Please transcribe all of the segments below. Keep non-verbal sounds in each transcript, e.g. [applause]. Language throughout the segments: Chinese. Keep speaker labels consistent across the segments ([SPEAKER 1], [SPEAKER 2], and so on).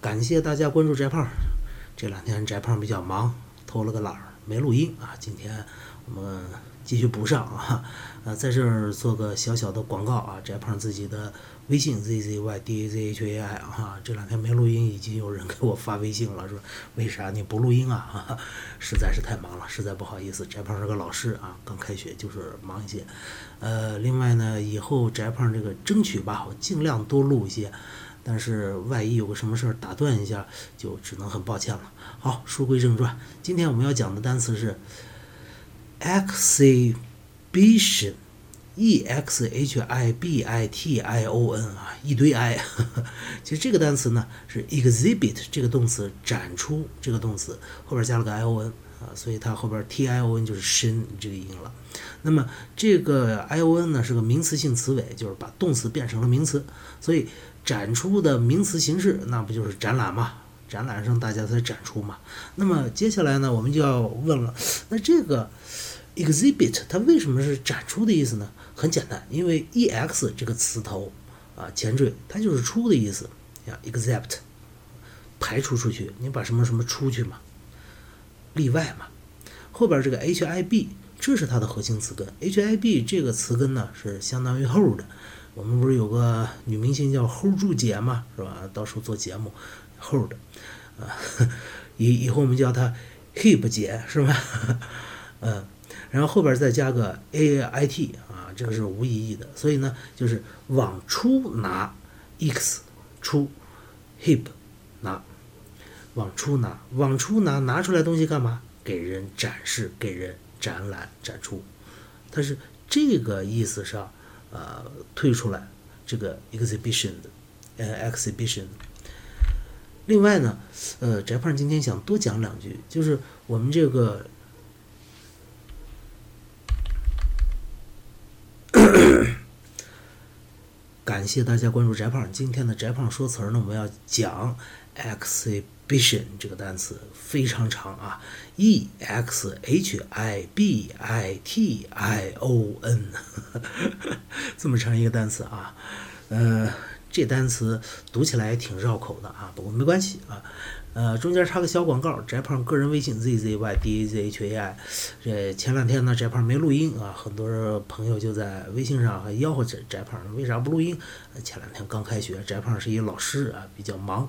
[SPEAKER 1] 感谢大家关注翟胖。这两天翟胖比较忙，偷了个懒儿没录音啊。今天我们继续补上啊。[laughs] 呃，在这儿做个小小的广告啊，翟胖自己的微信 z z y d a z h a i 啊。[laughs] 这两天没录音，已经有人给我发微信了，说为啥你不录音啊？[laughs] 实在是太忙了，实在不好意思。翟胖是个老师啊，刚开学就是忙一些。呃，另外呢，以后翟胖这个争取吧，我尽量多录一些。但是万一有个什么事儿打断一下，就只能很抱歉了。好，书归正传，今天我们要讲的单词是 exhibition，e x h i b i t i o n 啊，一堆 i。[laughs] 其实这个单词呢是 exhibit 这个动词展出这个动词后边加了个 i o n 啊，所以它后边 t i o n 就是申这个音了。那么这个 i o n 呢是个名词性词尾，就是把动词变成了名词，所以。展出的名词形式，那不就是展览嘛？展览上大家在展出嘛。那么接下来呢，我们就要问了，那这个 exhibit 它为什么是展出的意思呢？很简单，因为 e x 这个词头啊前缀，它就是出的意思呀，except 排除出去，你把什么什么出去嘛，例外嘛。后边这个 h i b 这是它的核心词根，h i b 这个词根呢是相当于 hold。我们不是有个女明星叫 hold 住姐嘛，是吧？到时候做节目，hold，啊，以以后我们叫她 hip 姐，是吧？嗯，[laughs] 然后后边再加个 a i t 啊，这个是无意义的，所以呢，就是往出拿 x 出 hip 拿，往出拿，往出拿，拿出来东西干嘛？给人展示，给人展览展出，它是这个意思上。呃，推出来这个 exhibition 的，呃，exhibition。另外呢，呃，翟胖今天想多讲两句，就是我们这个，[coughs] 感谢大家关注翟胖。今天的翟胖说词儿呢，我们要讲 exhibition。这个单词非常长啊，e x h i b i t i o n，这么长一个单词啊，呃，这单词读起来挺绕口的啊，不过没关系啊。呃，中间插个小广告，翟胖个人微信 z z y d a z h a i。这前两天呢，翟胖没录音啊，很多朋友就在微信上还吆喝翟翟胖为啥不录音？前两天刚开学，翟胖是一老师啊，比较忙，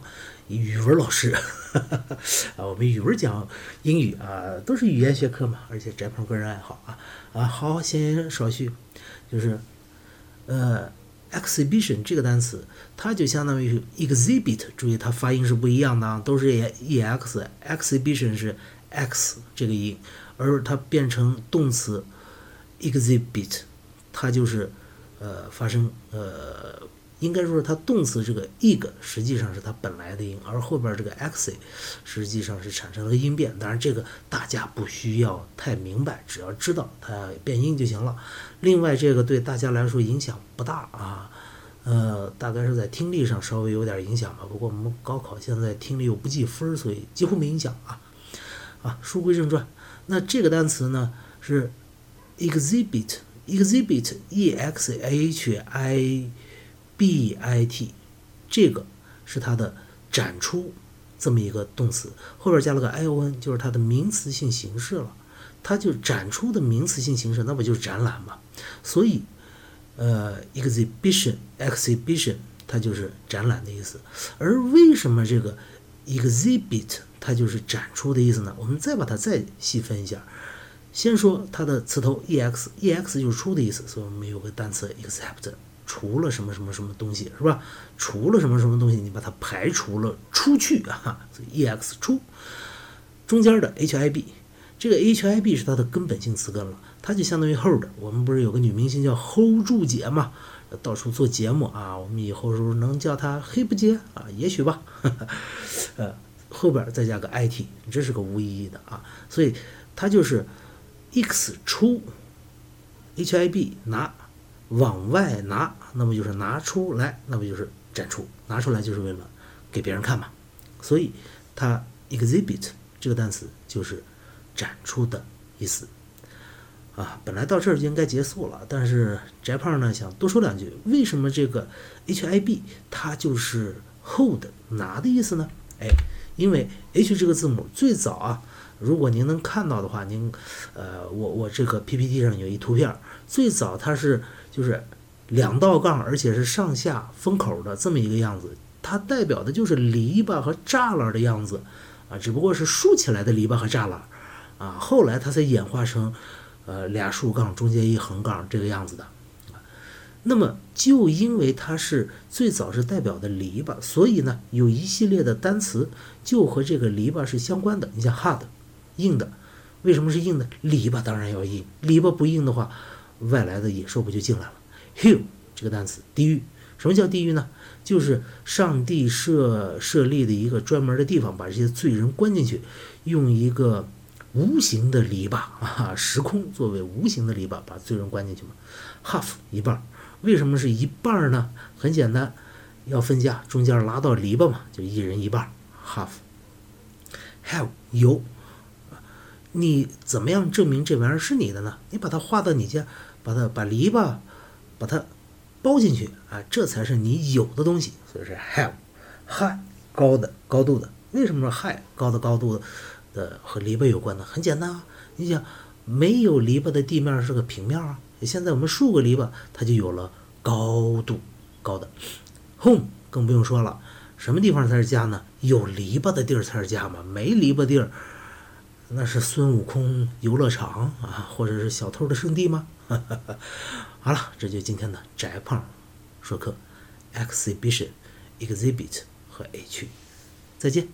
[SPEAKER 1] 语文老师 [laughs] 啊，我们语文讲英语啊，都是语言学科嘛，而且翟胖个人爱好啊啊，好，闲言少叙，就是呃。Exhibition 这个单词，它就相当于 exhibit，注意它发音是不一样的啊，都是 e x，exhibition 是 x 这个音，而它变成动词 exhibit，它就是呃发生呃，应该说是它动词这个 eg 实际上是它本来的音，而后边这个 x 实际上是产生了个音变，当然这个大家不需要太明白，只要知道它变音就行了。另外，这个对大家来说影响不大啊，呃，大概是在听力上稍微有点影响吧。不过我们高考现在听力又不计分，所以几乎没影响啊。啊，书归正传，那这个单词呢是 exhibit，exhibit，e x h i b i t，这个是它的展出这么一个动词，后边加了个 i o n，就是它的名词性形式了。它就展出的名词性形式，那不就是展览吗？所以，呃，exhibition，exhibition，它就是展览的意思。而为什么这个 exhibit 它就是展出的意思呢？我们再把它再细分一下。先说它的词头 ex，ex 就是出的意思，所以我们有个单词 except，除了什么什么什么东西，是吧？除了什么什么东西，你把它排除了出去啊，ex 出。中间的 hib。这个 h i b 是它的根本性词根了，它就相当于 hold。我们不是有个女明星叫 hold 住姐嘛，到处做节目啊，我们以后是不是能叫她黑不姐啊？也许吧。[laughs] 呃，后边再加个 i t，这是个无意义的啊，所以它就是 e x 出，h i b 拿，往外拿，那么就是拿出来，那不就是展出？拿出来就是为了给别人看嘛。所以它 exhibit 这个单词就是。展出的意思啊，本来到这儿就应该结束了，但是翟胖呢想多说两句，为什么这个 H I B 它就是 hold 拿的意思呢？哎，因为 H 这个字母最早啊，如果您能看到的话，您呃，我我这个 PPT 上有一图片，最早它是就是两道杠，而且是上下封口的这么一个样子，它代表的就是篱笆和栅栏的样子啊，只不过是竖起来的篱笆和栅栏啊，后来它才演化成呃俩竖杠中间一横杠这个样子的。那么，就因为它是最早是代表的篱笆，所以呢，有一系列的单词就和这个篱笆是相关的。你像 hard，硬的，为什么是硬的？篱笆当然要硬，篱笆不硬的话，外来的野兽不就进来了？hell 这个单词，地狱。什么叫地狱呢？就是上帝设设立的一个专门的地方，把这些罪人关进去，用一个无形的篱笆啊，时空作为无形的篱笆，把罪人关进去嘛。half 一半。为什么是一半呢？很简单，要分家，中间拉到篱笆嘛，就一人一半，half。have 有，你怎么样证明这玩意儿是你的呢？你把它画到你家，把它把篱笆把它包进去啊，这才是你有的东西。所以是 have。high 高的高度的，为什么说 high 高的高度的和篱笆有关呢？很简单啊，你想没有篱笆的地面是个平面啊。现在我们竖个篱笆，它就有了高度高的。home 更不用说了，什么地方才是家呢？有篱笆的地儿才是家嘛，没篱笆地儿，那是孙悟空游乐场啊，或者是小偷的圣地吗？[laughs] 好了，这就今天的宅胖说课，exhibition、exhibit 和 H，再见。